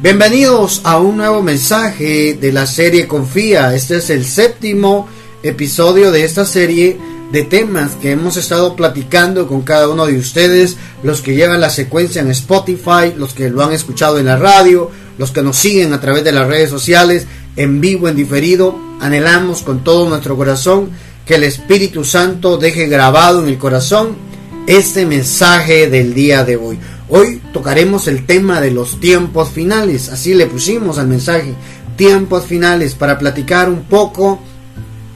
Bienvenidos a un nuevo mensaje de la serie Confía. Este es el séptimo episodio de esta serie de temas que hemos estado platicando con cada uno de ustedes, los que llevan la secuencia en Spotify, los que lo han escuchado en la radio, los que nos siguen a través de las redes sociales, en vivo, en diferido. Anhelamos con todo nuestro corazón que el Espíritu Santo deje grabado en el corazón este mensaje del día de hoy. Hoy tocaremos el tema de los tiempos finales, así le pusimos al mensaje, tiempos finales, para platicar un poco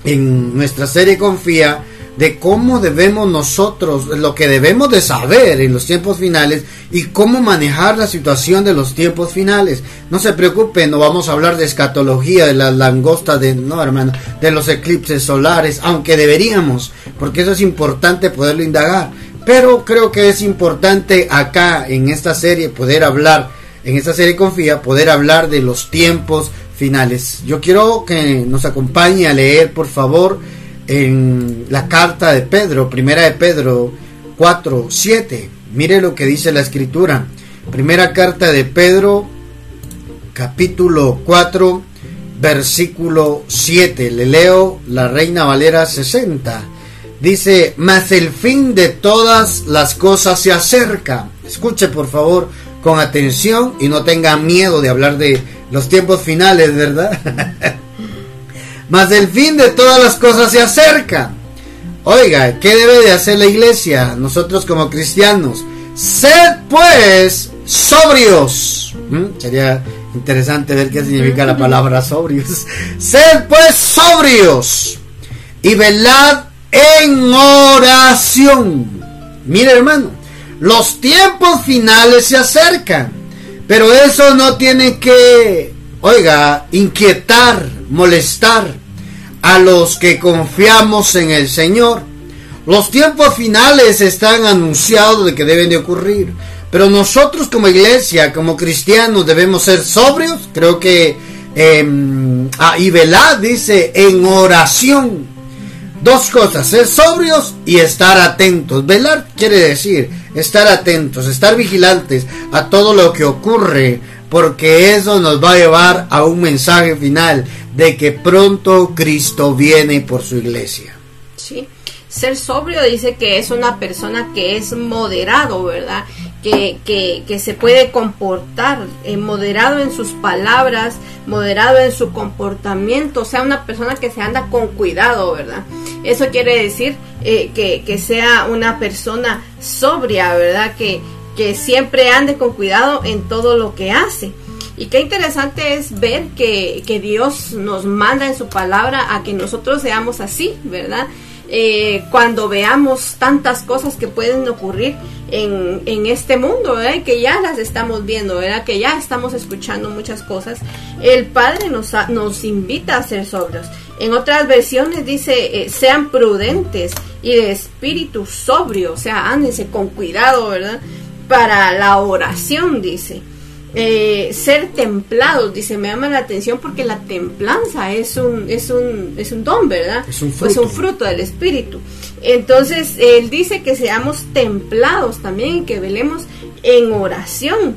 en nuestra serie Confía de cómo debemos nosotros, lo que debemos de saber en los tiempos finales y cómo manejar la situación de los tiempos finales. No se preocupen, no vamos a hablar de escatología, de las langostas, de, no hermano, de los eclipses solares, aunque deberíamos, porque eso es importante poderlo indagar. Pero creo que es importante acá en esta serie poder hablar, en esta serie Confía, poder hablar de los tiempos finales. Yo quiero que nos acompañe a leer, por favor, en la carta de Pedro, primera de Pedro 4, 7. Mire lo que dice la escritura. Primera carta de Pedro, capítulo 4, versículo 7. Le leo la Reina Valera 60. Dice, mas el fin de todas las cosas se acerca. Escuche por favor con atención y no tenga miedo de hablar de los tiempos finales, ¿verdad? mas el fin de todas las cosas se acerca. Oiga, ¿qué debe de hacer la iglesia? Nosotros como cristianos. Sed pues sobrios. ¿Mm? Sería interesante ver qué significa la palabra sobrios. Sed pues sobrios y velad en oración. Mire hermano, los tiempos finales se acercan, pero eso no tiene que, oiga, inquietar, molestar a los que confiamos en el Señor. Los tiempos finales están anunciados de que deben de ocurrir, pero nosotros como iglesia, como cristianos, debemos ser sobrios. Creo que eh, y dice en oración Dos cosas, ser sobrios y estar atentos. Velar quiere decir estar atentos, estar vigilantes a todo lo que ocurre, porque eso nos va a llevar a un mensaje final de que pronto Cristo viene por su iglesia. Sí, ser sobrio dice que es una persona que es moderado, ¿verdad? Que, que, que se puede comportar, eh, moderado en sus palabras, moderado en su comportamiento, o sea, una persona que se anda con cuidado, ¿verdad? Eso quiere decir eh, que, que, sea una persona sobria, ¿verdad? Que, que siempre ande con cuidado en todo lo que hace. Y qué interesante es ver que, que Dios nos manda en su palabra a que nosotros seamos así, ¿verdad? Eh, cuando veamos tantas cosas que pueden ocurrir en, en este mundo, ¿verdad? que ya las estamos viendo, ¿verdad? que ya estamos escuchando muchas cosas, el Padre nos, nos invita a ser sobrios. En otras versiones dice, eh, sean prudentes y de espíritu sobrio, o sea, ándense con cuidado, ¿verdad? Para la oración, dice. Eh, ser templados, dice, me llama la atención porque la templanza es un, es un, es un don, ¿verdad? Es un fruto. un fruto del Espíritu. Entonces, él dice que seamos templados también, que velemos en oración,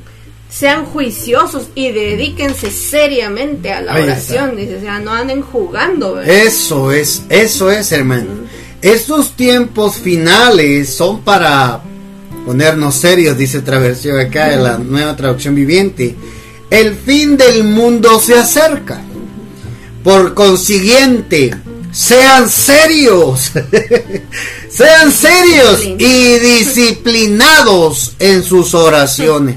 sean juiciosos y dedíquense seriamente a la Ahí oración, dice, o sea, no anden jugando, ¿verdad? Eso es, eso es, hermano. Estos tiempos finales son para ponernos serios, dice otra versión acá de la nueva traducción viviente. El fin del mundo se acerca. Por consiguiente, sean serios, sean serios y disciplinados en sus oraciones.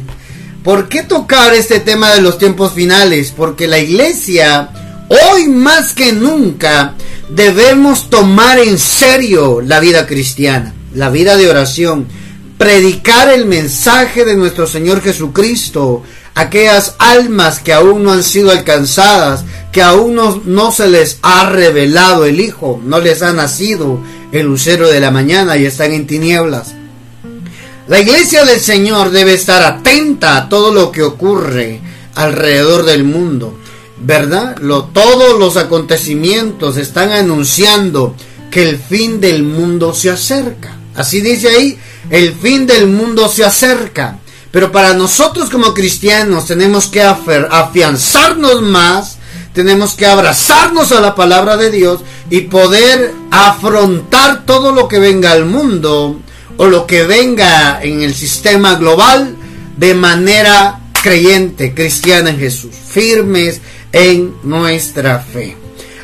¿Por qué tocar este tema de los tiempos finales? Porque la iglesia, hoy más que nunca, debemos tomar en serio la vida cristiana, la vida de oración, predicar el mensaje de nuestro Señor Jesucristo, aquellas almas que aún no han sido alcanzadas, que aún no, no, se les ha revelado el Hijo, no les ha nacido el lucero de la mañana y están en tinieblas. La iglesia del Señor debe estar atenta a todo lo que ocurre alrededor del mundo, ¿verdad? Lo, todos los acontecimientos están anunciando que el fin del mundo se acerca. Así dice ahí, el fin del mundo se acerca. Pero para nosotros como cristianos tenemos que afianzarnos más, tenemos que abrazarnos a la palabra de Dios y poder afrontar todo lo que venga al mundo o lo que venga en el sistema global de manera creyente, cristiana en Jesús, firmes en nuestra fe.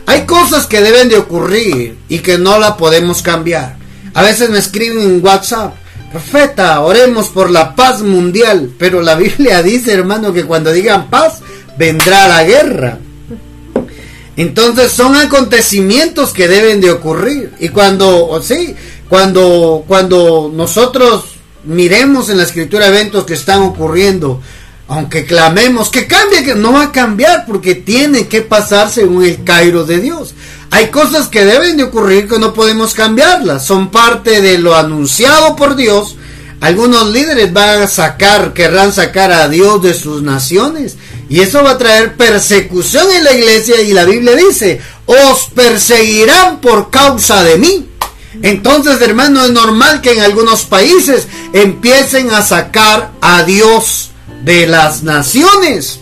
Hay cosas que deben de ocurrir y que no la podemos cambiar. A veces me escriben en WhatsApp, profeta, oremos por la paz mundial, pero la Biblia dice, hermano, que cuando digan paz, vendrá la guerra. Entonces son acontecimientos que deben de ocurrir. Y cuando, sí, cuando, cuando nosotros miremos en la escritura eventos que están ocurriendo, aunque clamemos que cambie, que no va a cambiar porque tiene que pasar según el Cairo de Dios. Hay cosas que deben de ocurrir que no podemos cambiarlas, son parte de lo anunciado por Dios. Algunos líderes van a sacar, querrán sacar a Dios de sus naciones y eso va a traer persecución en la iglesia y la Biblia dice, os perseguirán por causa de mí. Entonces, hermano, es normal que en algunos países empiecen a sacar a Dios de las naciones.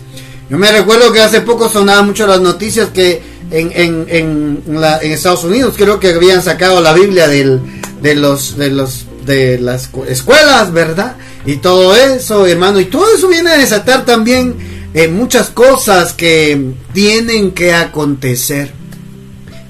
Yo me recuerdo que hace poco sonaban mucho las noticias que en, en, en, Estados Unidos creo que habían sacado la Biblia del, de los de los de las escuelas, ¿verdad? Y todo eso, hermano, y todo eso viene a desatar también eh, muchas cosas que tienen que acontecer.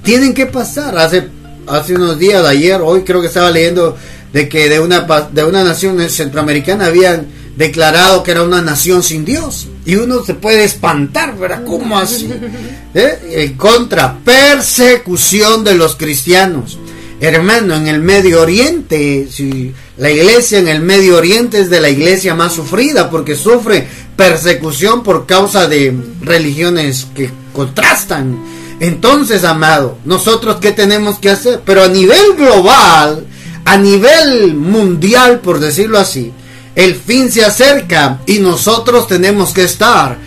Tienen que pasar. Hace hace unos días, ayer, hoy creo que estaba leyendo de que de una de una nación centroamericana habían declarado que era una nación sin Dios. Y uno se puede espantar, ¿verdad? ¿Cómo así? ¿Eh? En contra, persecución de los cristianos. Hermano, en el Medio Oriente, si la iglesia en el Medio Oriente es de la iglesia más sufrida porque sufre persecución por causa de religiones que contrastan. Entonces, amado, nosotros qué tenemos que hacer? Pero a nivel global, a nivel mundial, por decirlo así, el fin se acerca y nosotros tenemos que estar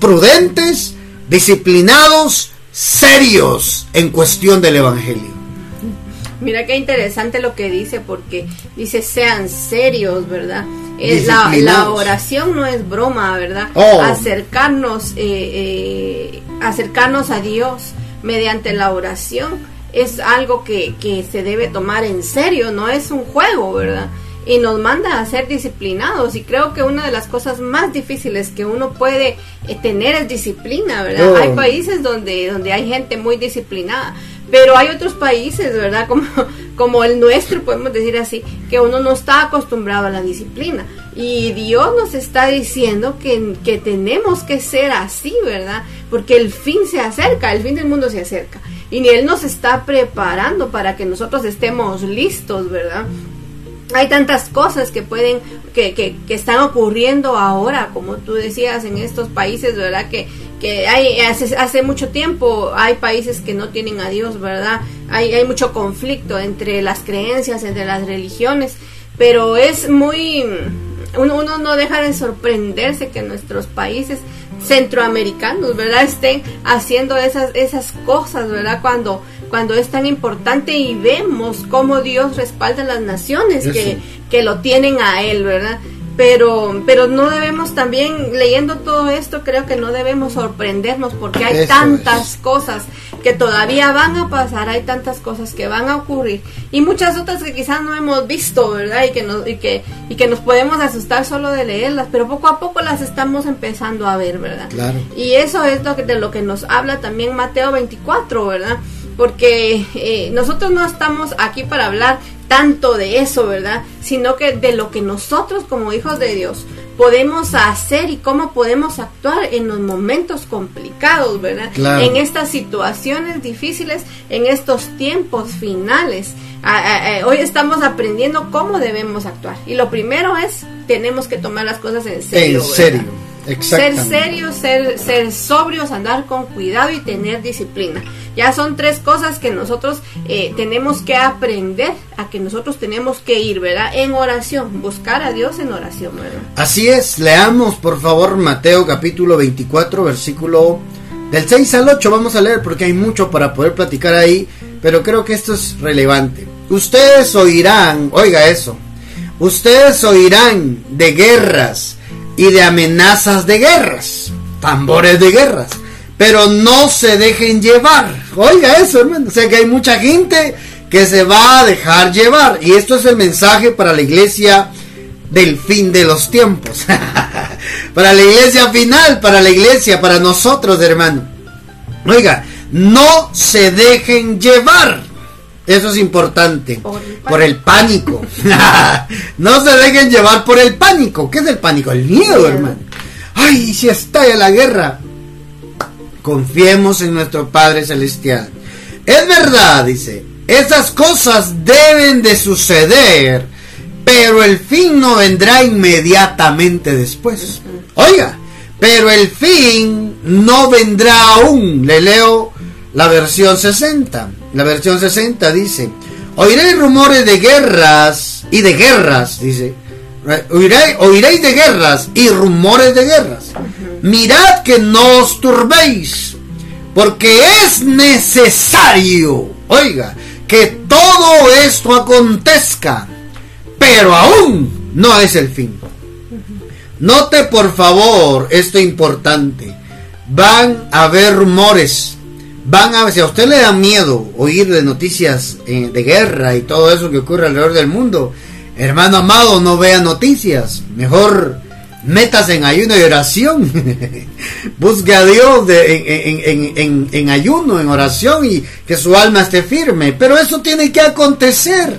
prudentes, disciplinados, serios en cuestión del Evangelio. Mira qué interesante lo que dice, porque dice sean serios, ¿verdad? Eh, la, la, oración no es broma, ¿verdad? Oh. Acercarnos, eh, eh, acercarnos a Dios mediante la oración es algo que, que se debe tomar en serio, no es un juego, ¿verdad? y nos manda a ser disciplinados y creo que una de las cosas más difíciles que uno puede eh, tener es disciplina, ¿verdad? Hay países donde donde hay gente muy disciplinada, pero hay otros países, ¿verdad? Como como el nuestro, podemos decir así, que uno no está acostumbrado a la disciplina y Dios nos está diciendo que, que tenemos que ser así, ¿verdad? Porque el fin se acerca, el fin del mundo se acerca y Él nos está preparando para que nosotros estemos listos, ¿verdad? Hay tantas cosas que pueden, que, que, que, están ocurriendo ahora, como tú decías, en estos países, ¿verdad? Que, que hay, hace, hace mucho tiempo hay países que no tienen a Dios, ¿verdad? Hay, hay mucho conflicto entre las creencias, entre las religiones, pero es muy, uno, uno no deja de sorprenderse que nuestros países centroamericanos, ¿verdad? Estén haciendo esas, esas cosas, ¿verdad? Cuando, cuando es tan importante y vemos cómo Dios respalda a las naciones que, que lo tienen a Él, ¿verdad? pero pero no debemos también leyendo todo esto creo que no debemos sorprendernos porque hay tantas cosas que todavía van a pasar hay tantas cosas que van a ocurrir y muchas otras que quizás no hemos visto verdad y que nos y que y que nos podemos asustar solo de leerlas pero poco a poco las estamos empezando a ver verdad claro. y eso es lo que, de lo que nos habla también Mateo 24 verdad porque eh, nosotros no estamos aquí para hablar tanto de eso, ¿verdad? Sino que de lo que nosotros como hijos de Dios podemos hacer y cómo podemos actuar en los momentos complicados, ¿verdad? En estas situaciones difíciles, en estos tiempos finales. hoy estamos aprendiendo cómo debemos actuar. Y lo primero es, tenemos que tomar las cosas en serio. En serio. Ser serios, ser, ser sobrios, andar con cuidado y tener disciplina. Ya son tres cosas que nosotros eh, tenemos que aprender, a que nosotros tenemos que ir, ¿verdad? En oración, buscar a Dios en oración, ¿verdad? Así es, leamos por favor Mateo capítulo 24, versículo del 6 al 8, vamos a leer porque hay mucho para poder platicar ahí, pero creo que esto es relevante. Ustedes oirán, oiga eso, ustedes oirán de guerras y de amenazas de guerras, tambores de guerras, pero no se dejen llevar. Oiga eso, hermano. O sea que hay mucha gente que se va a dejar llevar. Y esto es el mensaje para la iglesia del fin de los tiempos. para la iglesia final, para la iglesia, para nosotros, hermano. Oiga, no se dejen llevar. Eso es importante. Por el pánico. no se dejen llevar por el pánico. ¿Qué es el pánico? El miedo, hermano. Ay, si estalla la guerra. Confiemos en nuestro Padre Celestial. Es verdad, dice, esas cosas deben de suceder, pero el fin no vendrá inmediatamente después. Oiga, pero el fin no vendrá aún. Le leo la versión 60. La versión 60 dice, oiréis rumores de guerras y de guerras, dice. Oiréis, oiréis de guerras y rumores de guerras mirad que no os turbéis, porque es necesario, oiga, que todo esto acontezca, pero aún no es el fin. Note por favor esto importante. Van a haber rumores. Van a, si a usted le da miedo oír de noticias eh, de guerra y todo eso que ocurre alrededor del mundo, hermano amado, no vea noticias. Mejor metas en ayuno y oración. Busque a Dios en, ayuno, en oración y que su alma esté firme. Pero eso tiene que acontecer.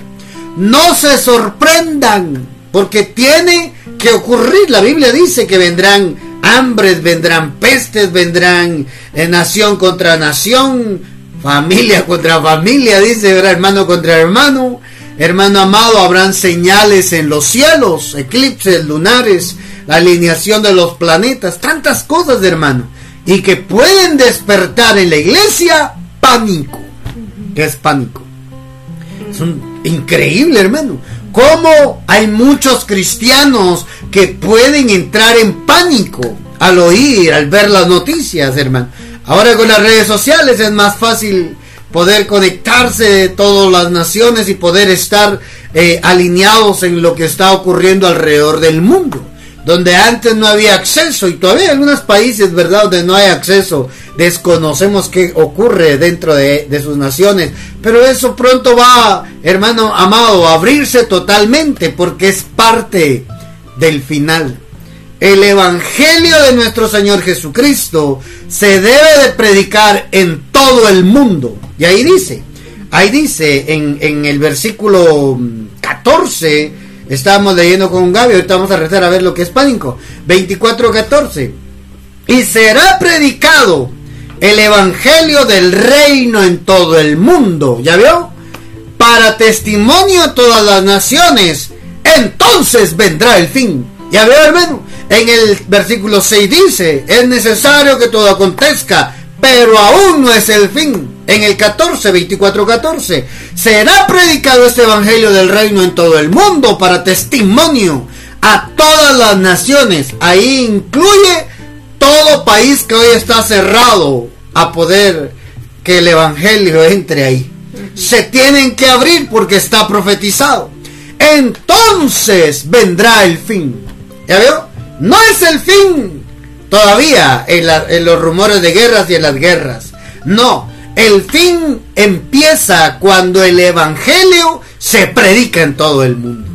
No se sorprendan, porque tiene que ocurrir. La Biblia dice que vendrán hambres, vendrán pestes, vendrán eh, nación contra nación, familia contra familia, dice, hermano contra hermano. Hermano amado, habrán señales en los cielos, eclipses lunares, la alineación de los planetas, tantas cosas, hermano, y que pueden despertar en la iglesia pánico. ¿Qué es pánico? Es un increíble, hermano. Cómo hay muchos cristianos que pueden entrar en pánico al oír, al ver las noticias, hermano. Ahora con las redes sociales es más fácil poder conectarse de todas las naciones y poder estar eh, alineados en lo que está ocurriendo alrededor del mundo donde antes no había acceso y todavía en algunos países, ¿verdad?, donde no hay acceso, desconocemos qué ocurre dentro de, sus naciones, pero eso pronto va, hermano amado, a abrirse totalmente porque es parte del final. El Evangelio de nuestro Señor Jesucristo se debe de predicar en todo el mundo. Y ahí dice, ahí dice en, en el versículo 14, Estábamos leyendo con Gaby, ahorita vamos a rezar a ver lo que es pánico. 24:14. Y será predicado el evangelio del reino en todo el mundo. ¿Ya vio? Para testimonio a todas las naciones. Entonces vendrá el fin. ¿Ya vio, hermano? En el versículo 6 dice, es necesario que todo acontezca, pero aún no es el fin en el 14, 24, 14. Será predicado este evangelio del reino en todo el mundo para testimonio a todas las naciones. Ahí incluye todo país que hoy está cerrado a poder que el evangelio entre ahí. Se tienen que abrir porque está profetizado. Entonces vendrá el fin. ¿Ya veo? No es el fin todavía en, los rumores de guerras y en las guerras. No, el fin empieza cuando el Evangelio se predica en todo el mundo.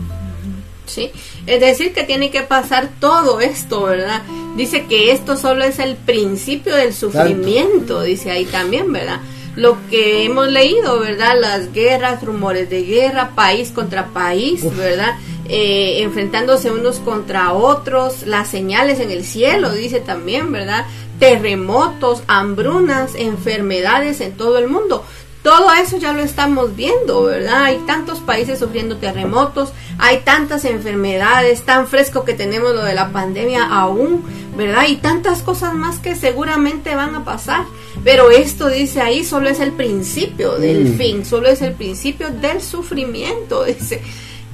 Sí, es decir, que tiene que pasar todo esto, ¿verdad? Dice que esto solo es el principio del sufrimiento, dice ahí también, ¿verdad? Lo que hemos leído, ¿verdad? Las guerras, rumores de guerra, país contra país, ¿verdad? Eh, enfrentándose unos contra otros, las señales en el cielo, dice también, ¿verdad? Terremotos, hambrunas, enfermedades en todo el mundo. Todo eso ya lo estamos viendo, ¿verdad? Hay tantos países sufriendo terremotos, hay tantas enfermedades, tan fresco que tenemos lo de la pandemia aún, ¿verdad? Y tantas cosas más que seguramente van a pasar. Pero esto dice ahí solo es el principio del mm. fin, solo es el principio del sufrimiento, dice.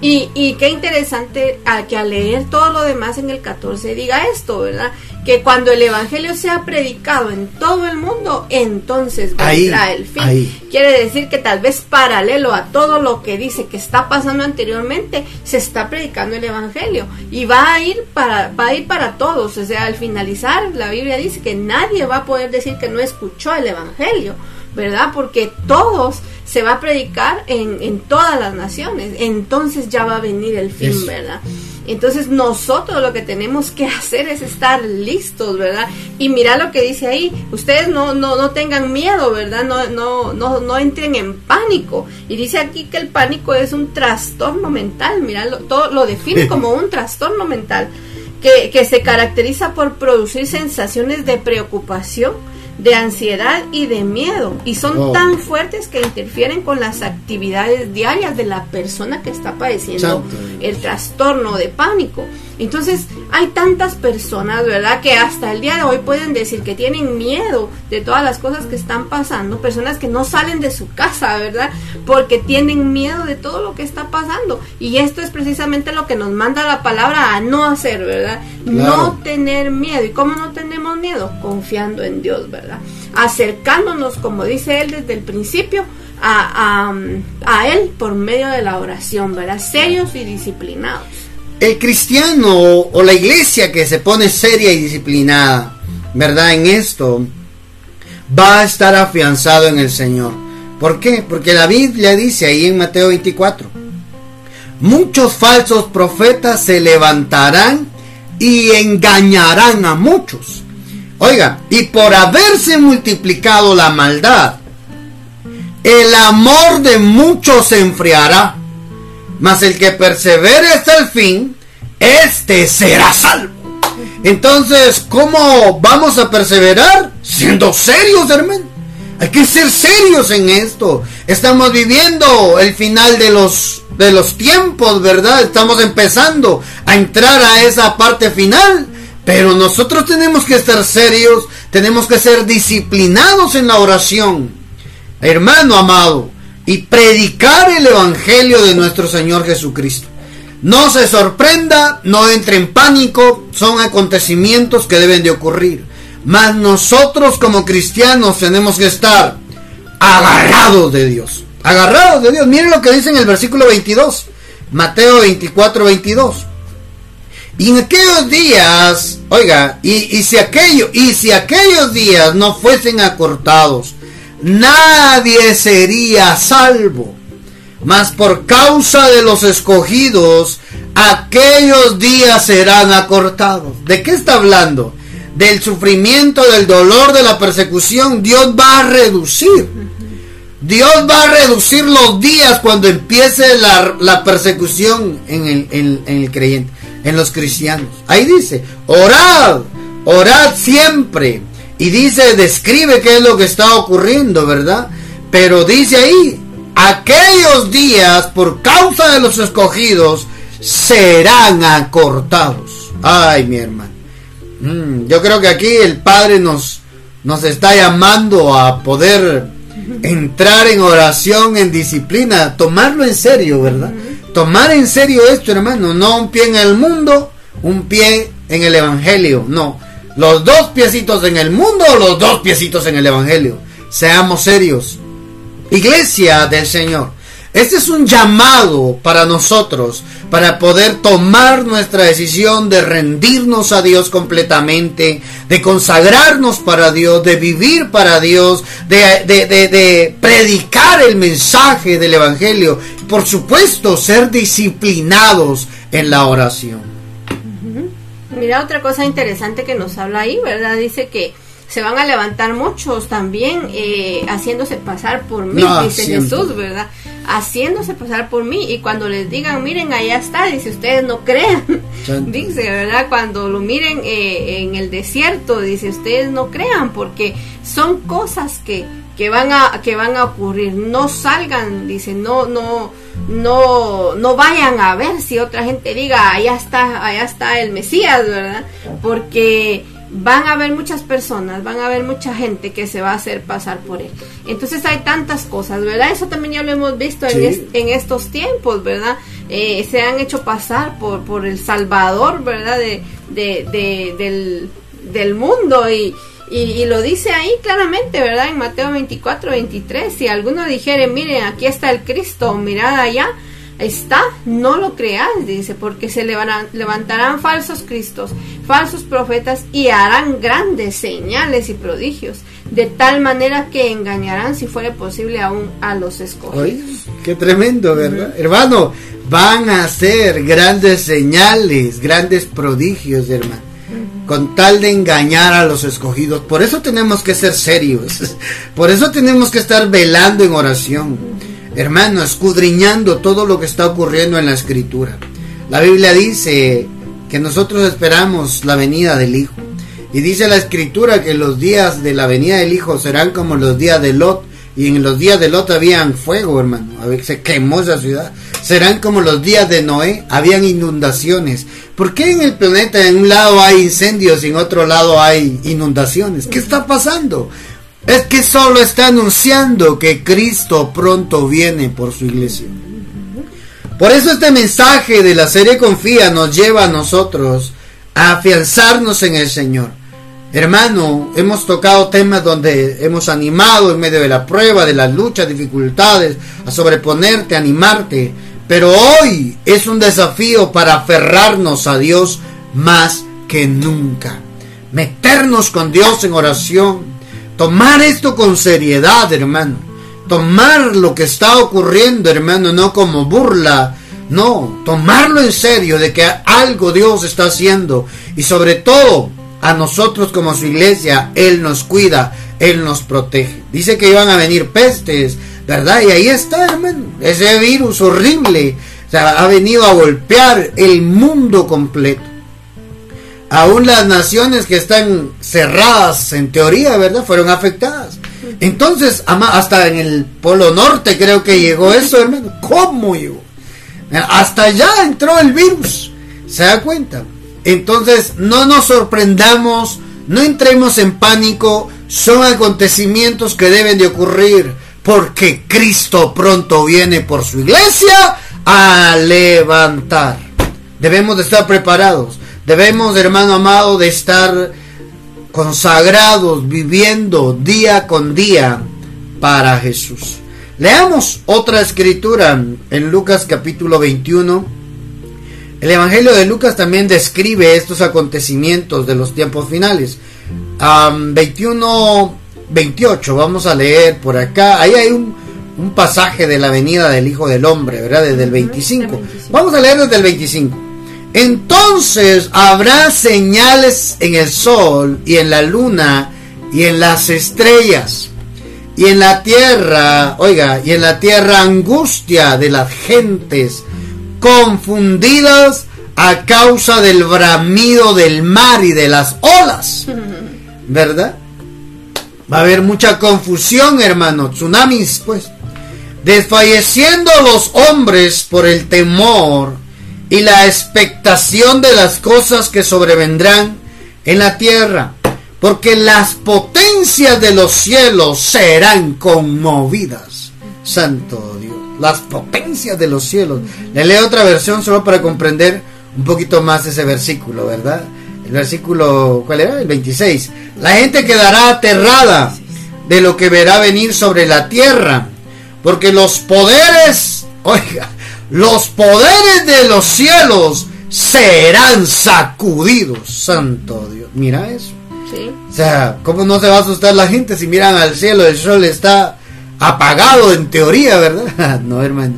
Y, y qué interesante a que al leer todo lo demás en el 14 diga esto, ¿verdad? que cuando el evangelio sea predicado en todo el mundo, entonces vendrá el fin. Quiere decir que tal vez paralelo a todo lo que dice que está pasando anteriormente, se está predicando el evangelio y va a ir para va a ir para todos, o sea, al finalizar la Biblia dice que nadie va a poder decir que no escuchó el evangelio. ¿verdad? Porque todos se va a predicar en, en todas las naciones, entonces ya va a venir el fin, ¿verdad? Entonces nosotros lo que tenemos que hacer es estar listos, ¿verdad? Y mira lo que dice ahí, ustedes no, no, no tengan miedo, ¿verdad? No, no, no, no entren en pánico. Y dice aquí que el pánico es un trastorno mental, mira, todo lo define como un trastorno mental que, que se caracteriza por producir sensaciones de preocupación, de ansiedad y de miedo y son oh. tan fuertes que interfieren con las actividades diarias de la persona que está padeciendo el trastorno de pánico. Entonces, hay tantas personas, ¿verdad?, que hasta el día de hoy pueden decir que tienen miedo de todas las cosas que están pasando, personas que no salen de su casa, ¿verdad?, porque tienen miedo de todo lo que está pasando. Y esto es precisamente lo que nos manda la palabra a no hacer, ¿verdad? No tener miedo. ¿Y cómo no tenemos miedo? Confiando en Dios, ¿verdad? Acercándonos, como dice él desde el principio, a, a, a Él por medio de la oración, ¿verdad? Serios y disciplinados el cristiano o la iglesia que se pone seria y disciplinada, ¿verdad? En esto, va a estar afianzado en el Señor. ¿Por qué? Porque la Biblia dice ahí en Mateo 24, muchos falsos profetas se levantarán y engañarán a muchos. Oiga, y por haberse multiplicado la maldad, el amor de muchos se enfriará mas el que persevere hasta el fin, este será salvo. Entonces, ¿cómo vamos a perseverar? Siendo serios, hermano. Hay que ser serios en esto. Estamos viviendo el final de los de los tiempos, ¿verdad? Estamos empezando a entrar a esa parte final, pero nosotros tenemos que estar serios, tenemos que ser disciplinados en la oración. Hermano amado, y predicar el Evangelio de nuestro Señor Jesucristo. No se sorprenda, no entre en pánico, son acontecimientos que deben de ocurrir. Mas nosotros como cristianos tenemos que estar agarrados de Dios. Agarrados de Dios. Miren lo que dice en el versículo 22. Mateo 24, 22. Y en aquellos días, oiga, y, si aquello, y si aquellos días no fuesen acortados, nadie sería salvo. Mas por causa de los escogidos, aquellos días serán acortados. ¿De qué está hablando? Del sufrimiento, del dolor, de la persecución. Dios va a reducir. Dios va a reducir los días cuando empiece la, persecución en el, en el creyente, en los cristianos. Ahí dice, orad, orad siempre y dice, describe qué es lo que está ocurriendo, ¿verdad? Pero dice ahí, aquellos días por causa de los escogidos serán acortados. Ay, mi hermano. Mm, yo creo que aquí el Padre nos, nos está llamando a poder entrar en oración, en disciplina, tomarlo en serio, ¿verdad? Tomar en serio esto, hermano. No un pie en el mundo, un pie en el Evangelio. No, los dos piecitos en el mundo o los dos piecitos en el Evangelio. Seamos serios. Iglesia del Señor. Este es un llamado para nosotros, para poder tomar nuestra decisión de rendirnos a Dios completamente, de consagrarnos para Dios, de vivir para Dios, de, de predicar el mensaje del Evangelio. Por supuesto, ser disciplinados en la oración. Mira otra cosa interesante que nos habla ahí, ¿verdad? Dice que se van a levantar muchos también eh, haciéndose pasar por mí, dice Jesús, ¿verdad? Haciéndose pasar por mí y cuando les digan, miren, allá está, dice, ustedes no crean, dice, ¿verdad? Cuando lo miren eh, en el desierto, dice, ustedes no crean porque son cosas que, que, van a, que van a ocurrir, no salgan, dice, no, no no, no vayan a ver si otra gente diga, allá está, allá está el Mesías, ¿verdad? Porque van a haber muchas personas, van a haber mucha gente que se va a hacer pasar por él. Entonces hay tantas cosas, ¿verdad? Eso también ya lo hemos visto en, en, estos tiempos, ¿verdad? Eh, se han hecho pasar por, por el Salvador, ¿verdad? De, de, del del mundo y, y, lo dice ahí claramente, ¿verdad? En Mateo 24, 23. Si alguno dijere, miren, aquí está el Cristo, mirad allá, está, no lo creáis, dice, porque se levantarán falsos cristos, falsos profetas y harán grandes señales y prodigios, de tal manera que engañarán, si fuere posible, aún a los escogidos. qué tremendo, ¿verdad? Hermano, van a hacer grandes señales, grandes prodigios, hermano con tal de engañar a los escogidos. Por eso tenemos que ser serios. Por eso tenemos que estar velando en oración. Hermano, escudriñando todo lo que está ocurriendo en la escritura. La Biblia dice que nosotros esperamos la venida del Hijo. Y dice la escritura que los días de la venida del Hijo serán como los días de Lot. Y en los días de Lot habían fuego, hermano. A ver, se quemó esa ciudad. Serán como los días de Noé. Habían inundaciones. ¿Por qué en el planeta en un lado hay incendios y en otro lado hay inundaciones? ¿Qué está pasando? Es que solo está anunciando que Cristo pronto viene por su iglesia. Por eso este mensaje de la serie Confía nos lleva a nosotros a afianzarnos en el Señor. Hermano, hemos tocado temas donde hemos animado en medio de la prueba, de las luchas, dificultades, a sobreponerte, a animarte. Pero hoy es un desafío para aferrarnos a Dios más que nunca. Meternos con Dios en oración. Tomar esto con seriedad, hermano. Tomar lo que está ocurriendo, hermano, no como burla. No, tomarlo en serio de que algo Dios está haciendo. Y sobre todo, a nosotros como su iglesia, Él nos cuida, Él nos protege. Dice que iban a venir pestes, ¿verdad? Y ahí está, hermano, ese virus horrible, ha venido a golpear el mundo completo. Aún las naciones que están cerradas en teoría, ¿verdad? Fueron afectadas. Entonces, hasta en el Polo Norte creo que llegó eso, hermano. ¿Cómo llegó? Hasta allá entró el virus. ¿Se da cuenta? Entonces, no nos sorprendamos, no entremos en pánico, son acontecimientos que deben de ocurrir porque Cristo pronto viene por su iglesia a levantar. Debemos de estar preparados. Debemos, hermano amado, de estar consagrados, viviendo día con día para Jesús. Leamos otra escritura en Lucas capítulo 21. El Evangelio de Lucas también describe estos acontecimientos de los tiempos finales. 21 28, vamos a leer por acá. Ahí hay un, un pasaje de la venida del Hijo del Hombre, ¿verdad? Desde el 25. Vamos a leer desde el 25. Entonces habrá señales en el sol y en la luna y en las estrellas y en la tierra, oiga, y en la tierra angustia de las gentes confundidas a causa del bramido del mar y de las olas, ¿verdad? Va a haber mucha confusión, hermano. Tsunamis, pues. Desfalleciendo los hombres por el temor y la expectación de las cosas que sobrevendrán en la tierra. Porque las potencias de los cielos serán conmovidas. Santo Dios. Las potencias de los cielos. Le leo otra versión solo para comprender un poquito más ese versículo, ¿verdad? El versículo, ¿cuál era? El 26. La gente quedará aterrada de lo que verá venir sobre la tierra, porque los poderes, oiga, los poderes de los cielos serán sacudidos. Santo Dios, mira eso. Sí. O sea, ¿cómo no se va a asustar la gente si miran al cielo? El sol está apagado en teoría, ¿verdad? no, hermano.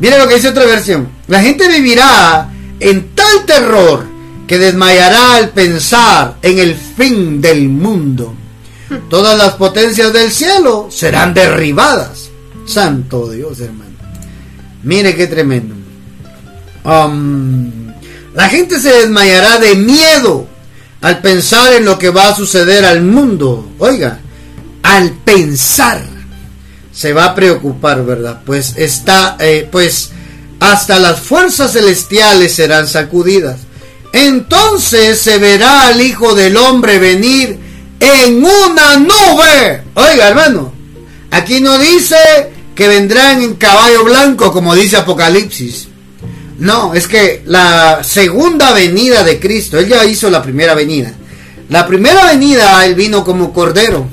Mira lo que dice otra versión. La gente vivirá en tal terror que desmayará al pensar en el fin del mundo. Todas las potencias del cielo serán derribadas. Santo Dios, hermano. Mire qué tremendo. Um, la gente se desmayará de miedo al pensar en lo que va a suceder al mundo. Oiga, al pensar se va a preocupar, ¿verdad? Pues está, eh, pues hasta las fuerzas celestiales serán sacudidas. Entonces se verá al Hijo del Hombre venir en una nube. Oiga, hermano, aquí no dice que vendrán en caballo blanco como dice Apocalipsis. No, es que la segunda venida de Cristo, él ya hizo la primera venida. La primera venida Él vino como cordero.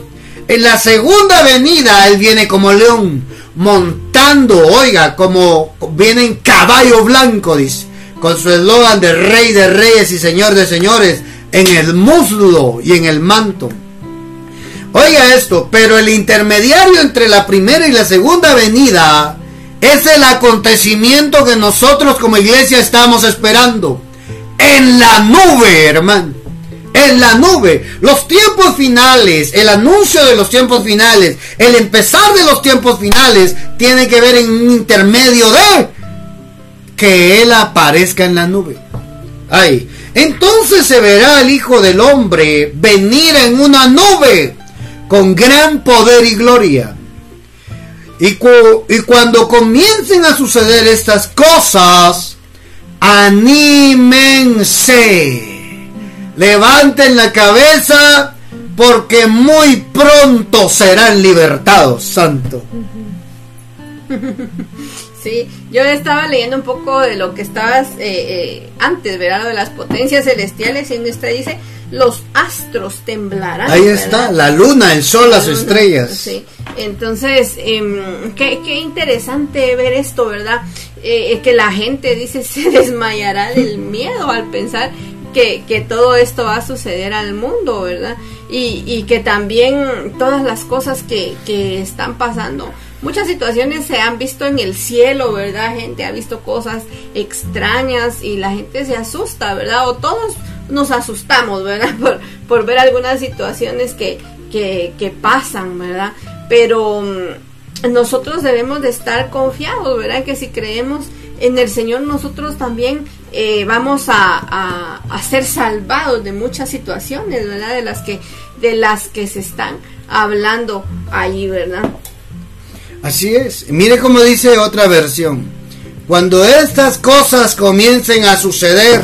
En la segunda venida Él viene como león, montando, oiga, como viene en caballo blanco, dice, con su eslogan de rey de reyes y señor de señores en el muslo y en el manto. Oiga esto, pero el intermediario entre la primera y la segunda venida es el acontecimiento que nosotros como iglesia estamos esperando. En la nube, hermano. En la nube. Los tiempos finales, el anuncio de los tiempos finales, el empezar de los tiempos finales, tiene que ver en un intermedio de que Él aparezca en la nube. Ay, entonces se verá el Hijo del Hombre venir en una nube con gran poder y gloria. Y, y cuando comiencen a suceder estas cosas, anímense. Levanten la cabeza porque muy pronto serán libertados, santo. Sí, yo estaba leyendo un poco de lo que estabas eh, eh, antes, ¿verdad? de las potencias celestiales y en esta dice, los astros temblarán. Ahí está, la luna, el sol, las estrellas. Sí, entonces, em, qué, qué, interesante ver esto, ¿verdad? Eh, que la gente dice se desmayará del miedo al pensar que, que, todo esto va a suceder al mundo, ¿verdad? Y, y que también todas las cosas que, que están pasando muchas situaciones se han visto en el cielo, ¿verdad? Gente ha visto cosas extrañas y la gente se asusta, ¿verdad? O todos nos asustamos, ¿verdad? Por, ver algunas situaciones que, que, que pasan, ¿verdad? Pero mm, nosotros debemos de estar confiados, ¿verdad? Que si creemos en el Señor, nosotros también eh, vamos a, a, a, ser salvados de muchas situaciones, ¿verdad? De las que, de las que se están hablando ahí, ¿verdad? Así es. Mire cómo dice otra versión. Cuando estas cosas comiencen a suceder,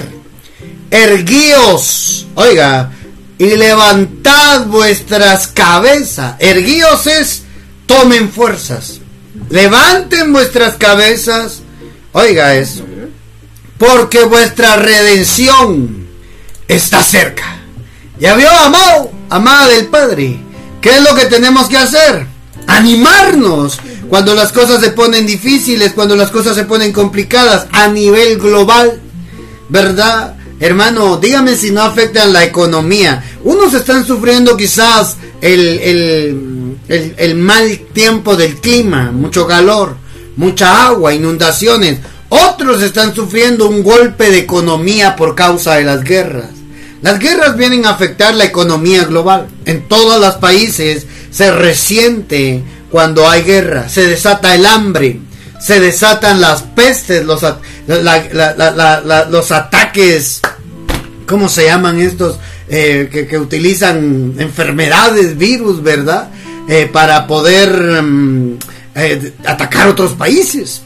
erguíos, oiga, y levantad vuestras cabezas. Erguíos es, tomen fuerzas. Levanten vuestras cabezas. Oiga eso. Porque vuestra redención está cerca. ¿Ya vio, amado? Amada del Padre. ¿Qué es lo que tenemos que hacer? Animarnos cuando las cosas se ponen difíciles, cuando las cosas se ponen complicadas a nivel global, ¿verdad? Hermano, dígame si no afectan la economía. Unos están sufriendo quizás el, el, mal tiempo del clima, mucho calor, mucha agua, inundaciones. Otros están sufriendo un golpe de economía por causa de las guerras. Las guerras vienen a afectar la economía global. En todos los países se resiente cuando hay guerra, se desata el hambre, se desatan las pestes, los, los ataques, ¿cómo se llaman estos? Eh, que, utilizan enfermedades, virus, ¿verdad? Eh, para poder mm, eh, atacar otros países.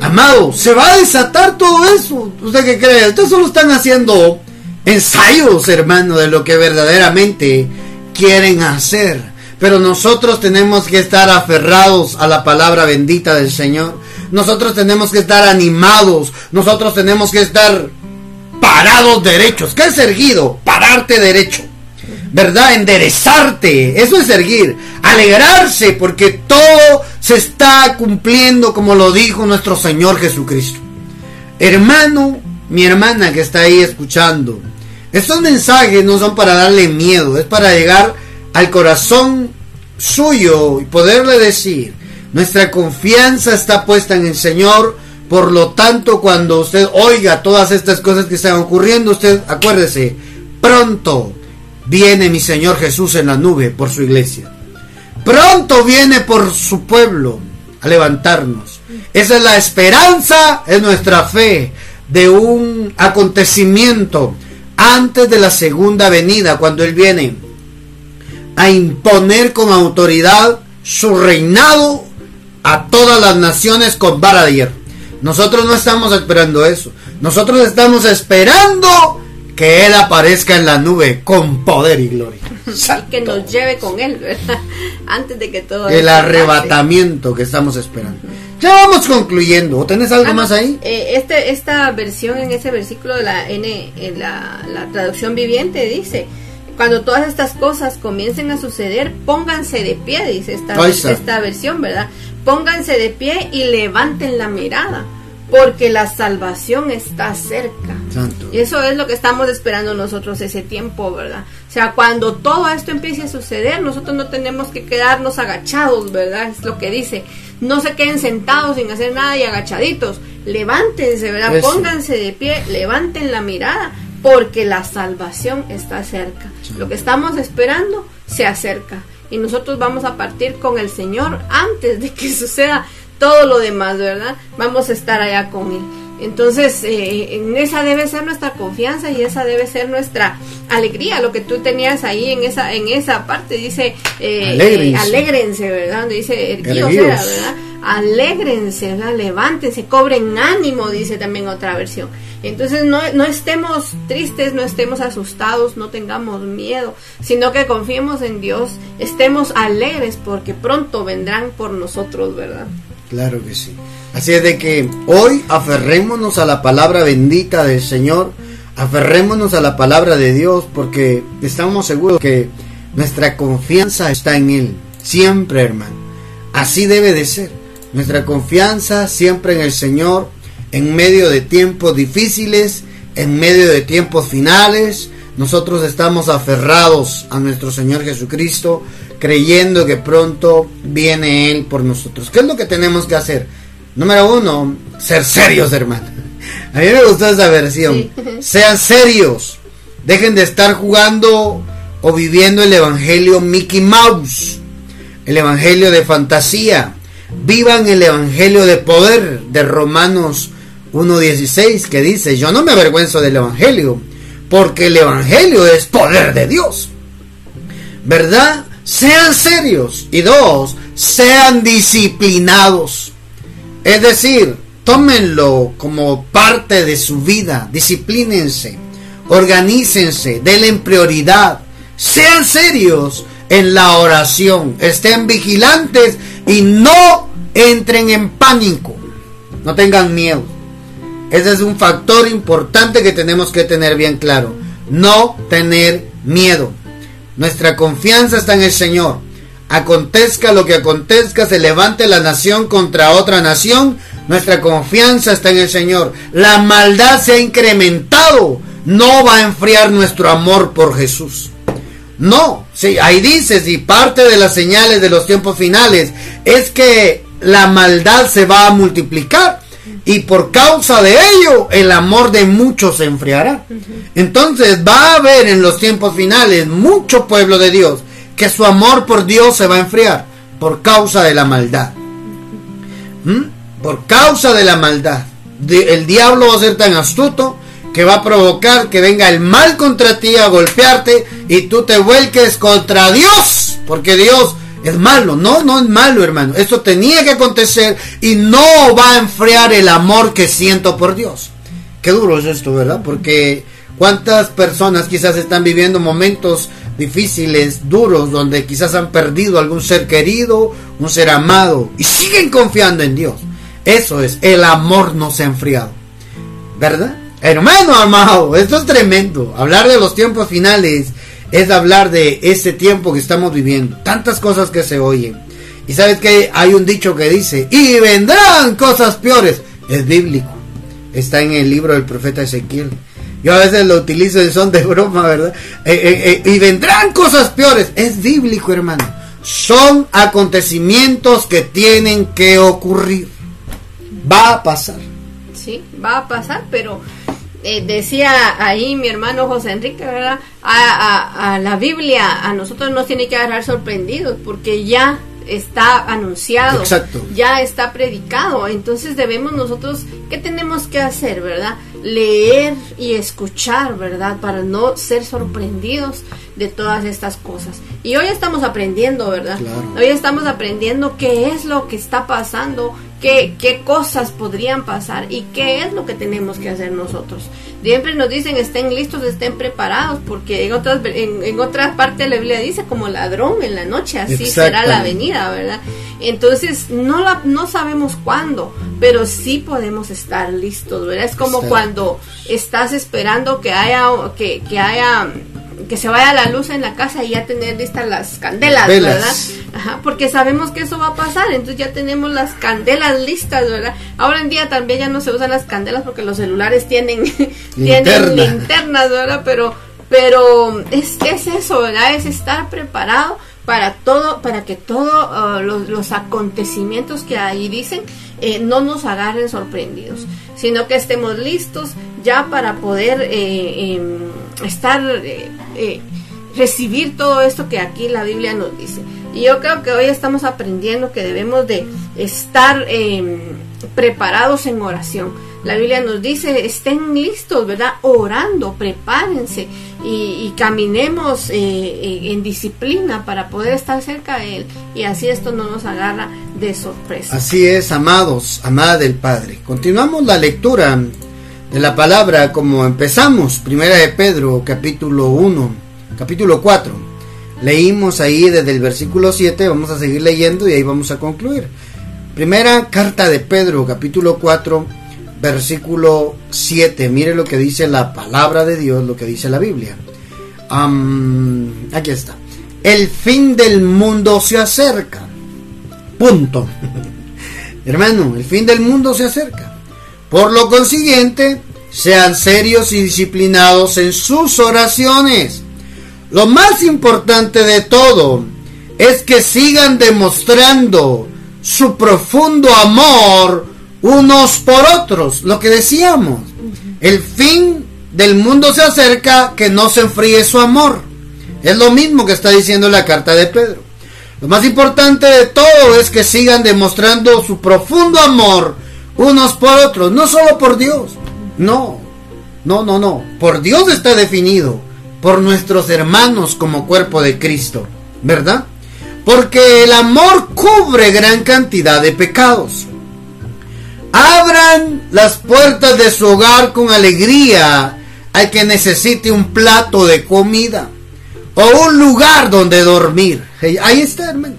Amado, se va a desatar todo eso. ¿Usted qué cree? Ustedes solo están haciendo ensayos, hermano, de lo que verdaderamente quieren hacer. Pero nosotros tenemos que estar aferrados a la palabra bendita del Señor. Nosotros tenemos que estar animados. Nosotros tenemos que estar parados derechos. ¿Qué es erguido? Pararte derecho. ¿Verdad? Enderezarte. Eso es erguir. Alegrarse porque todo se está cumpliendo como lo dijo nuestro Señor Jesucristo. Hermano, mi hermana que está ahí escuchando. Estos mensajes no son para darle miedo, es para llegar al corazón suyo y poderle decir, nuestra confianza está puesta en el Señor, por lo tanto cuando usted oiga todas estas cosas que están ocurriendo, usted acuérdese, pronto viene mi Señor Jesús en la nube por su iglesia. Pronto viene por su pueblo a levantarnos. Esa es la esperanza, es nuestra fe de un acontecimiento antes de la segunda venida, cuando Él viene a imponer con autoridad su reinado a todas las naciones con vara de hierro. Nosotros no estamos esperando eso. Nosotros estamos esperando que Él aparezca en la nube con poder y gloria. Y que nos lleve con Él, ¿verdad? Antes de que todo... El arrebatamiento que estamos esperando. Ya vamos concluyendo. ¿O tenés algo ah, más ahí? Eh, este, esta versión en ese versículo de la N, en la, la traducción viviente dice cuando todas estas cosas comiencen a suceder, pónganse de pie, dice esta, esta versión, ¿verdad? Pónganse de pie y levanten la mirada porque la salvación está cerca. Y eso es lo que estamos esperando nosotros ese tiempo, ¿verdad? O sea, cuando todo esto empiece a suceder, nosotros no tenemos que quedarnos agachados, ¿verdad? Es lo que dice. No se queden sentados sin hacer nada y agachaditos. Levántense, ¿verdad? Pónganse de pie, levanten la mirada, porque la salvación está cerca. Lo que estamos esperando se acerca. Y nosotros vamos a partir con el Señor antes de que suceda todo lo demás, ¿verdad? Vamos a estar allá con Él. Entonces, eh, en esa debe ser nuestra confianza y esa debe ser nuestra alegría. Lo que tú tenías ahí en esa en esa parte dice eh, alégrense. ¿verdad? Dice erguíos, ¿verdad? Alégrense, ¿verdad? levántense, cobren ánimo, dice también otra versión. Entonces no, no estemos tristes, no estemos asustados, no tengamos miedo, sino que confiemos en Dios, estemos alegres porque pronto vendrán por nosotros, ¿verdad? Claro que sí. Así es de que hoy aferrémonos a la palabra bendita del Señor, aferrémonos a la palabra de Dios, porque estamos seguros que nuestra confianza está en Él, siempre hermano. Así debe de ser. Nuestra confianza siempre en el Señor, en medio de tiempos difíciles, en medio de tiempos finales. Nosotros estamos aferrados a nuestro Señor Jesucristo, creyendo que pronto viene Él por nosotros. ¿Qué es lo que tenemos que hacer? Número uno, ser serios, hermano. A mí me gustó esa versión. Sean serios. Dejen de estar jugando o viviendo el Evangelio Mickey Mouse. El Evangelio de fantasía. Vivan el Evangelio de poder de Romanos 1.16 que dice, yo no me avergüenzo del Evangelio, porque el Evangelio es poder de Dios. ¿Verdad? sean serios. Y dos, sean disciplinados. Es decir, tómenlo como parte de su vida, disciplínense, organícense, denle prioridad, sean serios en la oración, estén vigilantes y no entren en pánico, no tengan miedo. Ese es un factor importante que tenemos que tener bien claro, no tener miedo. Nuestra confianza está en el Señor. Acontezca lo que acontezca, se levante la nación contra otra nación. Nuestra confianza está en el Señor. La maldad se ha incrementado. No va a enfriar nuestro amor por Jesús. No, sí, ahí dice, si parte de las señales de los tiempos finales es que la maldad se va a multiplicar y por causa de ello el amor de muchos se enfriará. Entonces va a haber en los tiempos finales mucho pueblo de Dios que su amor por Dios se va a enfriar por causa de la maldad. ¿Mm? Por causa de la maldad. el diablo va a ser tan astuto que va a provocar que venga el mal contra ti a golpearte y tú te vuelques contra Dios. Porque Dios es malo. No, no es malo, hermano. Esto tenía que acontecer y no va a enfriar el amor que siento por Dios. Qué duro es esto, ¿verdad? Porque cuántas personas quizás están viviendo momentos difíciles, duros, donde quizás han perdido algún ser querido, un ser amado, y siguen confiando en Dios. Eso es, el amor no se ha enfriado. ¿Verdad? Hermano amado, esto es tremendo. Hablar de los tiempos finales es hablar de ese tiempo que estamos viviendo. Tantas cosas que se oyen. Y sabes que hay un dicho que dice, y vendrán cosas peores. Es bíblico. Está en el libro del profeta Ezequiel. Yo a veces lo utilizo en son de broma, ¿verdad? Eh, eh, eh, y vendrán cosas peores. Es bíblico, hermano. Son acontecimientos que tienen que ocurrir. Va a pasar. Sí, va a pasar, pero eh, decía ahí mi hermano José Enrique, ¿verdad? A, la Biblia a nosotros nos tiene que agarrar sorprendidos porque ya está anunciado, ya está predicado. Entonces debemos nosotros, ¿qué tenemos que hacer, verdad? Leer y escuchar, ¿verdad? Para no ser sorprendidos de todas estas cosas. Y hoy estamos aprendiendo, ¿verdad? Hoy estamos aprendiendo qué es lo que está pasando qué, qué cosas podrían pasar y qué es lo que tenemos que hacer nosotros. Siempre nos dicen estén listos, estén preparados, porque en otras en, en otra parte de la Biblia dice como ladrón en la noche, así será la venida, ¿verdad? Entonces no la, no sabemos cuándo, pero sí podemos estar listos, ¿verdad? Es como cuando estás esperando que haya que, que haya que se vaya la luz en la casa y ya tener listas las candelas, ¿verdad? Ajá, porque sabemos que eso va a pasar, entonces ya tenemos las candelas listas, ¿verdad? Ahora en día también ya no se usan las candelas porque los celulares tienen, tienen linternas, ¿verdad? Pero, pero es, es eso, ¿verdad? Es estar preparado para todo, para que todos los, los, acontecimientos que ahí dicen eh, no nos agarren sorprendidos, sino que estemos listos ya para poder eh, em, estar, eh, recibir todo esto que aquí la Biblia nos dice. Y yo creo que hoy estamos aprendiendo que debemos de estar em, preparados en oración. La Biblia nos dice, estén listos, ¿verdad? Orando, prepárense y, caminemos eh, en disciplina para poder estar cerca de Él y así esto no nos agarra de sorpresa. Así es, amados, amada del Padre. Continuamos la lectura de la palabra como empezamos, primera de Pedro, capítulo 1, capítulo 4 Leímos ahí desde el versículo 7, vamos a seguir leyendo y ahí vamos a concluir. Primera carta de Pedro, capítulo 4, versículo 7. Mire lo que dice la palabra de Dios, lo que dice la Biblia. aquí está. El fin del mundo se acerca. Punto. Hermano, el fin del mundo se acerca. Por lo consiguiente, sean serios y disciplinados en sus oraciones lo más importante de todo es que sigan demostrando su profundo amor unos por otros. Lo que decíamos, el fin del mundo se acerca, que no se enfríe su amor. Es lo mismo que está diciendo la carta de Pedro. Lo más importante de todo es que sigan demostrando su profundo amor unos por otros, no solo por Dios. No, no, no, no. Por Dios está definido por nuestros hermanos como cuerpo de Cristo, ¿verdad? Porque el amor cubre gran cantidad de pecados. Abran las puertas de su hogar con alegría al que necesite un plato de comida o un lugar donde dormir. Ahí está, hermano.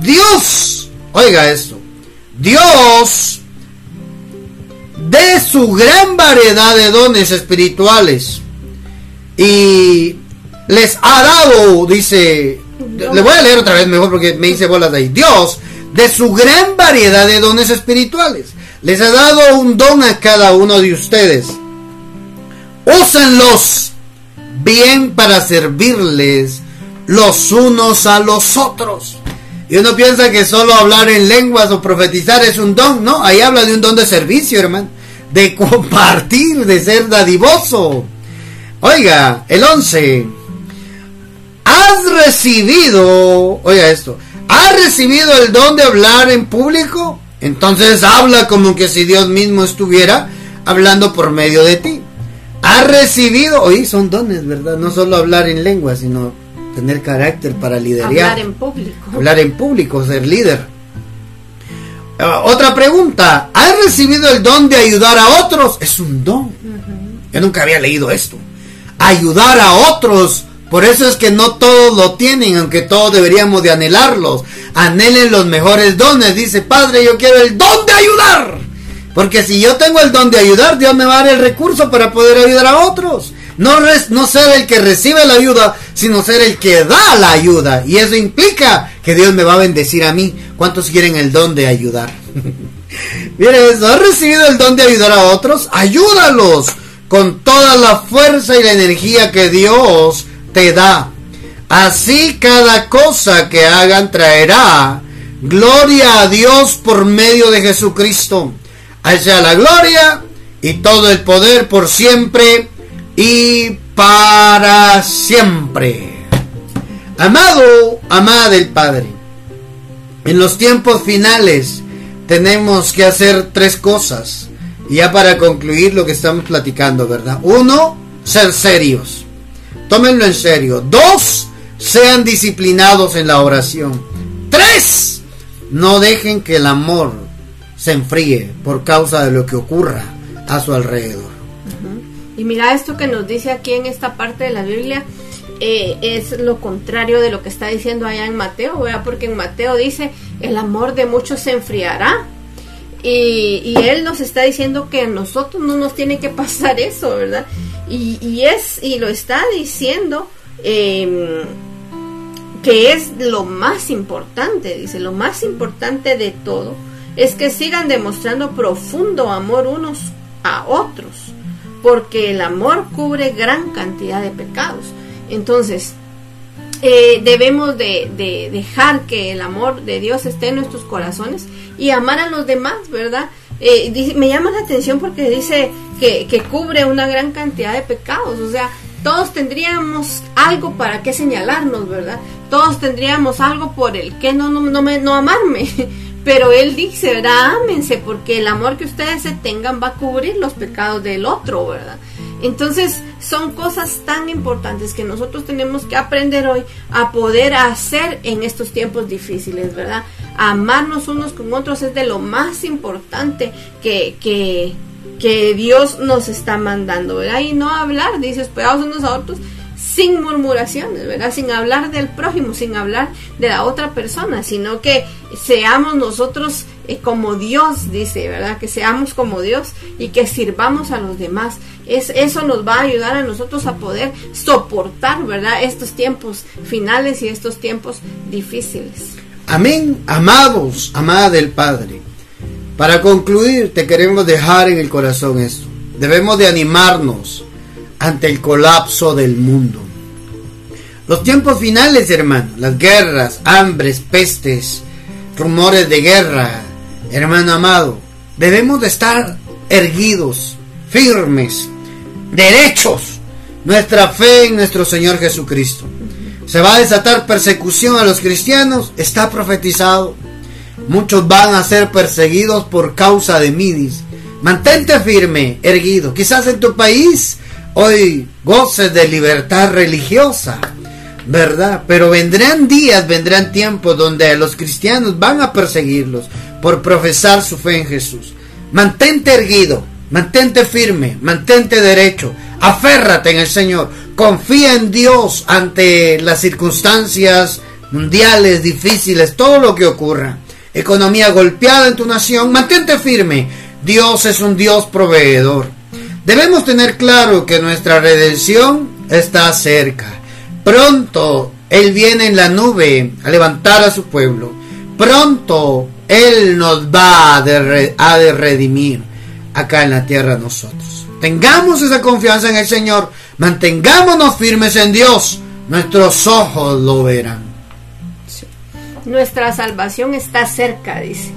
Dios, oiga esto, Dios de su gran variedad de dones espirituales y les ha dado, dice, le voy a leer otra vez mejor porque me hice bolas de ahí. Dios, de su gran variedad de dones espirituales, les ha dado un don a cada uno de ustedes. Úsenlos bien para servirles los unos a los otros. Y uno piensa que solo hablar en lenguas o profetizar es un don, no, ahí habla de un don de servicio, hermano, de compartir, de ser dadivoso Oiga, el 11. ¿Has recibido, oiga esto, has recibido el don de hablar en público? Entonces habla como que si Dios mismo estuviera hablando por medio de ti. ¿Has recibido, oye, son dones, ¿verdad? No solo hablar en lengua, sino tener carácter para liderar. Hablar en público. Hablar en público, ser líder. Ah, otra pregunta, ¿has recibido el don de ayudar a otros? Es un don. Yo nunca había leído esto ayudar a otros. Por eso es que no todos lo tienen, aunque todos deberíamos de anhelarlos. Anhelen los mejores dones. Dice, Padre, yo quiero el don de ayudar. Porque si yo tengo el don de ayudar, Dios me va a dar el recurso para poder ayudar a otros. No, no ser el que recibe la ayuda, sino ser el que da la ayuda. Y eso implica que Dios me va a bendecir a mí. ¿Cuántos quieren el don de ayudar? Mire eso, ¿has recibido el don de ayudar a otros? Ayúdalos con toda la fuerza y la energía que Dios te da. Así cada cosa que hagan traerá gloria a Dios por medio de Jesucristo. A sea la gloria y todo el poder por siempre y para siempre. Amado, amada del Padre, en los tiempos finales tenemos que hacer tres cosas ya para concluir lo que estamos platicando, ¿verdad? Uno, ser serios. Tómenlo en serio. Dos, sean disciplinados en la oración. Tres, no dejen que el amor se enfríe por causa de lo que ocurra a su alrededor. Y mira esto que nos dice aquí en esta parte de la Biblia. Eh, es lo contrario de lo que está diciendo allá en Mateo, ¿verdad? porque en Mateo dice, el amor de muchos se enfriará, y, él nos está diciendo que a nosotros no nos tiene que pasar eso, ¿verdad? Y, es, y lo está diciendo em, que es lo más importante, dice, lo más importante de todo es que sigan demostrando profundo amor unos a otros, porque el amor cubre gran cantidad de pecados. Entonces, eh, debemos de, dejar que el amor de Dios esté en nuestros corazones y amar a los demás, ¿verdad? Eh, me llama la atención porque dice que, que, cubre una gran cantidad de pecados, o sea, todos tendríamos algo para que señalarnos, ¿verdad? Todos tendríamos algo por el que no, no, no, me, no amarme. Pero él dice, ¿verdad? Ámense, porque el amor que ustedes se tengan va a cubrir los pecados del otro, ¿verdad? Entonces son cosas tan importantes que nosotros tenemos que aprender hoy a poder hacer en estos tiempos difíciles, ¿verdad? Amarnos unos con otros es de lo más importante que, que, que Dios nos está mandando, ¿verdad? Y no hablar, dice, esperados unos a otros sin murmuraciones, ¿verdad? Sin hablar del prójimo, sin hablar de la otra persona, sino que seamos nosotros eh, como Dios, dice, ¿verdad? Que seamos como Dios y que sirvamos a los demás. Es, eso nos va a ayudar a nosotros a poder soportar, ¿verdad? Estos tiempos finales y estos tiempos difíciles. Amén, amados, amada del Padre. Para concluir, te queremos dejar en el corazón esto. Debemos de animarnos ante el colapso del mundo. Los tiempos finales, hermano, las guerras, hambres, pestes, rumores de guerra, hermano amado, debemos de estar erguidos, firmes, derechos, nuestra fe en nuestro Señor Jesucristo. Se va a desatar persecución a los cristianos, está profetizado. Muchos van a ser perseguidos por causa de midis. Mantente firme, erguido. Quizás en tu país hoy goces de libertad religiosa ¿verdad? Pero vendrán días, vendrán tiempos donde los cristianos van a perseguirlos por profesar su fe en Jesús. Mantente erguido, mantente firme, mantente derecho, aférrate en el Señor, confía en Dios ante las circunstancias mundiales difíciles, todo lo que ocurra. Economía golpeada en tu nación, mantente firme. Dios es un Dios proveedor. Debemos tener claro que nuestra redención está cerca Pronto Él viene en la nube a levantar a su pueblo. Pronto Él nos va a de, redimir acá en la tierra nosotros. Tengamos esa confianza en el Señor. Mantengámonos firmes en Dios. Nuestros ojos lo verán. Nuestra salvación está cerca, dice.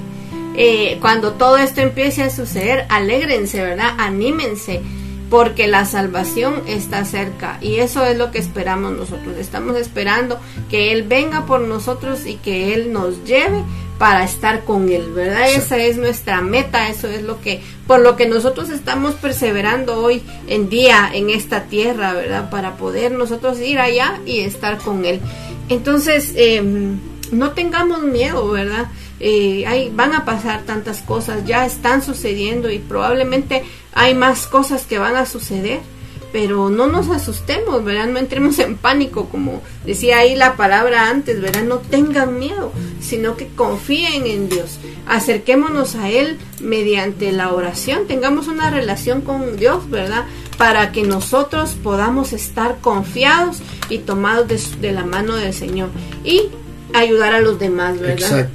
Eh, cuando todo esto empiece a suceder, alégrense, ¿verdad? Anímense porque la salvación está cerca y eso es lo que esperamos nosotros. Estamos esperando que Él venga por nosotros y que Él nos lleve para estar con Él, ¿verdad? Esa es nuestra meta, eso es lo que, por lo que nosotros estamos perseverando hoy en día en esta tierra, ¿verdad? Para poder nosotros ir allá y estar con Él. Entonces, em, no tengamos miedo, ¿verdad? Eh, van a pasar tantas cosas, ya están sucediendo y probablemente hay más cosas que van a suceder, pero no nos asustemos, ¿verdad? No entremos en pánico, como decía ahí la palabra antes, ¿verdad? No tengan miedo, sino que confíen en Dios. Acerquémonos a Él mediante la oración, tengamos una relación con Dios, ¿verdad? Para que nosotros podamos estar confiados y tomados de, la mano del Señor y ayudar a los demás, ¿verdad?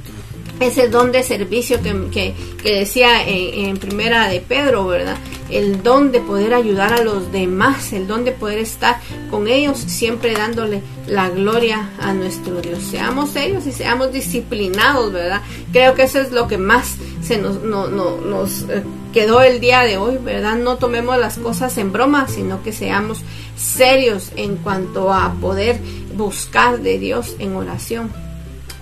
Ese don de servicio que, que, decía en, primera de Pedro, ¿verdad? El don de poder ayudar a los demás, el don de poder estar con ellos, siempre dándole la gloria a nuestro Dios. Seamos serios y seamos disciplinados, ¿verdad? Creo que eso es lo que más se nos, no, no, nos eh, quedó el día de hoy, ¿verdad? No tomemos las cosas en broma, sino que seamos serios en cuanto a poder buscar de Dios en oración.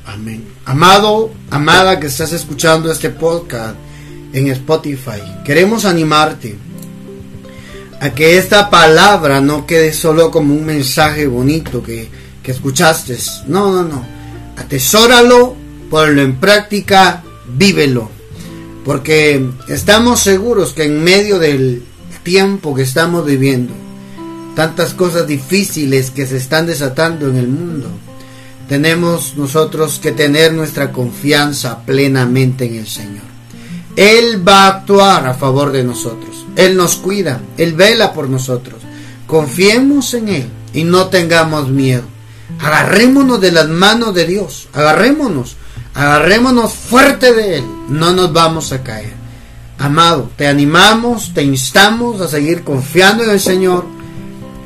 Amén. Amado, amada que estás escuchando este podcast en Spotify, queremos animarte a que esta palabra no quede solo como un mensaje bonito que, que escuchaste. No, no, no. Atesóralo, ponlo en práctica, vívelo. Porque estamos seguros que en medio del tiempo que estamos viviendo, tantas cosas difíciles que se están desatando en el mundo, tenemos nosotros que tener nuestra confianza plenamente en el Señor. Él va a actuar a favor de nosotros. Él nos cuida, Él vela por nosotros. Confiemos en Él y no tengamos miedo. Agarrémonos de las manos de Dios. Agarrémonos. Agarrémonos fuerte de Él. No nos vamos a caer. Amado, te animamos, te instamos a seguir confiando en el Señor.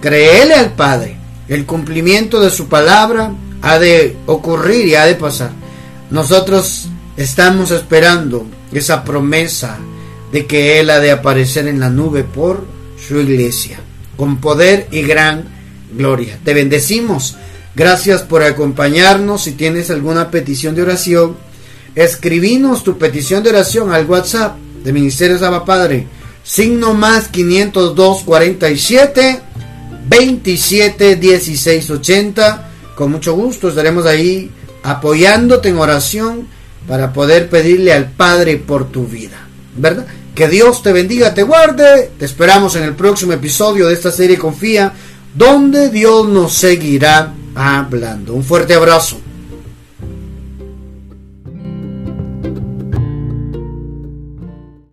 Créele al Padre. El cumplimiento de su palabra ha de ocurrir y ha de pasar. Nosotros estamos esperando esa promesa de que Él ha de aparecer en la nube por su iglesia, con poder y gran gloria. Te bendecimos. Gracias por acompañarnos. Si tienes alguna petición de oración, escribinos tu petición de oración al WhatsApp de Ministerio Saba Padre. Signo más 502 47 27 16 80. Con mucho gusto estaremos ahí apoyándote en oración para poder pedirle al Padre por tu vida. ¿Verdad? Que Dios te bendiga, te guarde. Te esperamos en el próximo episodio de esta serie Confía, donde Dios nos seguirá hablando. Un fuerte abrazo.